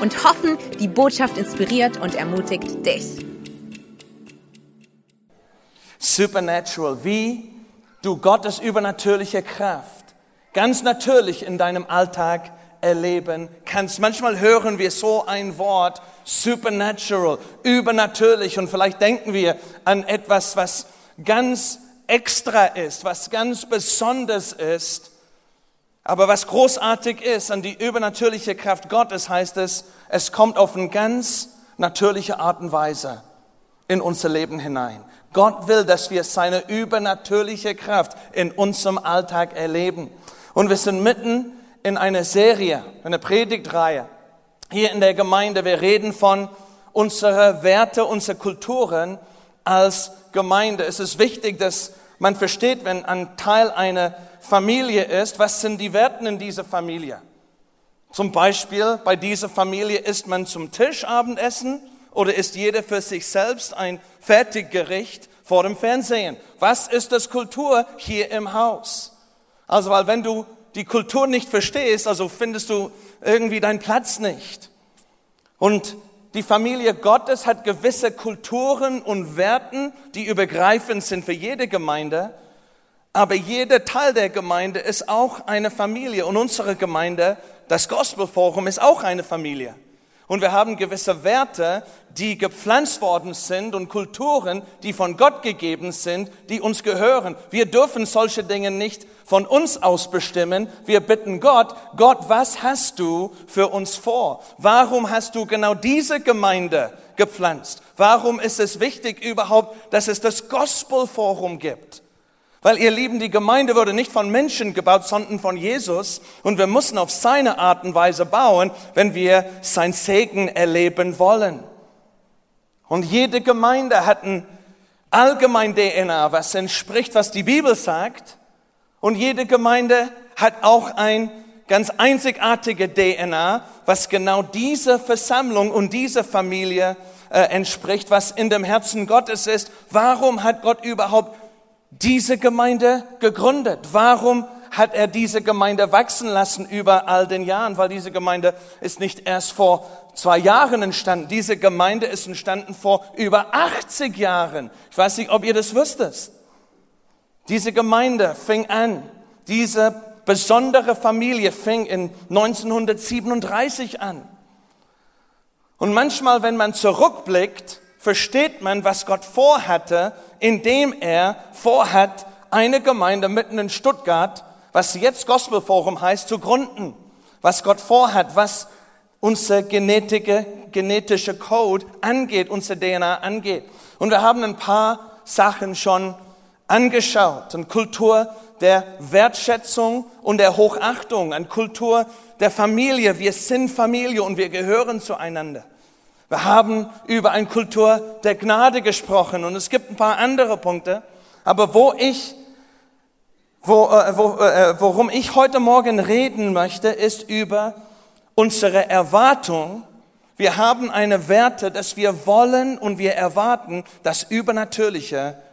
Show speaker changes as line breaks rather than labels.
und hoffen, die Botschaft inspiriert und ermutigt dich.
Supernatural, wie du Gottes übernatürliche Kraft ganz natürlich in deinem Alltag erleben kannst. Manchmal hören wir so ein Wort, supernatural, übernatürlich, und vielleicht denken wir an etwas, was ganz extra ist, was ganz besonders ist. Aber was großartig ist an die übernatürliche Kraft Gottes, heißt es, es kommt auf eine ganz natürliche Art und Weise in unser Leben hinein. Gott will, dass wir seine übernatürliche Kraft in unserem Alltag erleben. Und wir sind mitten in einer Serie, einer Predigtreihe hier in der Gemeinde. Wir reden von unsere Werte, unsere Kulturen als Gemeinde. Es ist wichtig, dass man versteht, wenn ein Teil einer Familie ist, was sind die Werte in dieser Familie? Zum Beispiel bei dieser Familie isst man zum Tisch Abendessen oder isst jeder für sich selbst ein Fertiggericht vor dem Fernsehen? Was ist das Kultur hier im Haus? Also, weil wenn du die Kultur nicht verstehst, also findest du irgendwie deinen Platz nicht. Und die Familie Gottes hat gewisse Kulturen und Werten, die übergreifend sind für jede Gemeinde. Aber jeder Teil der Gemeinde ist auch eine Familie. Und unsere Gemeinde, das Gospel Forum, ist auch eine Familie. Und wir haben gewisse Werte, die gepflanzt worden sind und Kulturen, die von Gott gegeben sind, die uns gehören. Wir dürfen solche Dinge nicht von uns aus bestimmen. Wir bitten Gott, Gott, was hast du für uns vor? Warum hast du genau diese Gemeinde gepflanzt? Warum ist es wichtig überhaupt, dass es das Gospelforum gibt? Weil ihr Lieben, die Gemeinde wurde nicht von Menschen gebaut, sondern von Jesus. Und wir müssen auf seine Art und Weise bauen, wenn wir sein Segen erleben wollen. Und jede Gemeinde hat ein allgemein DNA, was entspricht, was die Bibel sagt. Und jede Gemeinde hat auch ein ganz einzigartige DNA, was genau diese Versammlung und diese Familie äh, entspricht, was in dem Herzen Gottes ist. Warum hat Gott überhaupt diese Gemeinde gegründet? Warum hat er diese Gemeinde wachsen lassen über all den Jahren? Weil diese Gemeinde ist nicht erst vor zwei Jahren entstanden. Diese Gemeinde ist entstanden vor über 80 Jahren. Ich weiß nicht, ob ihr das wüsstet. Diese Gemeinde fing an, diese besondere Familie fing in 1937 an. Und manchmal, wenn man zurückblickt, versteht man, was Gott vorhatte, indem er vorhat, eine Gemeinde mitten in Stuttgart, was jetzt Gospelforum heißt, zu gründen. Was Gott vorhat, was unser genetische, genetische Code angeht, unser DNA angeht. Und wir haben ein paar Sachen schon angeschaut. Eine Kultur der Wertschätzung und der Hochachtung, eine Kultur der Familie. Wir sind Familie und wir gehören zueinander. Wir haben über eine Kultur der Gnade gesprochen und es gibt ein paar andere Punkte. Aber wo ich, wo, äh, wo, äh, worum ich heute Morgen reden möchte, ist über unsere Erwartung. Wir haben eine Werte, dass wir wollen und wir erwarten das Übernatürliche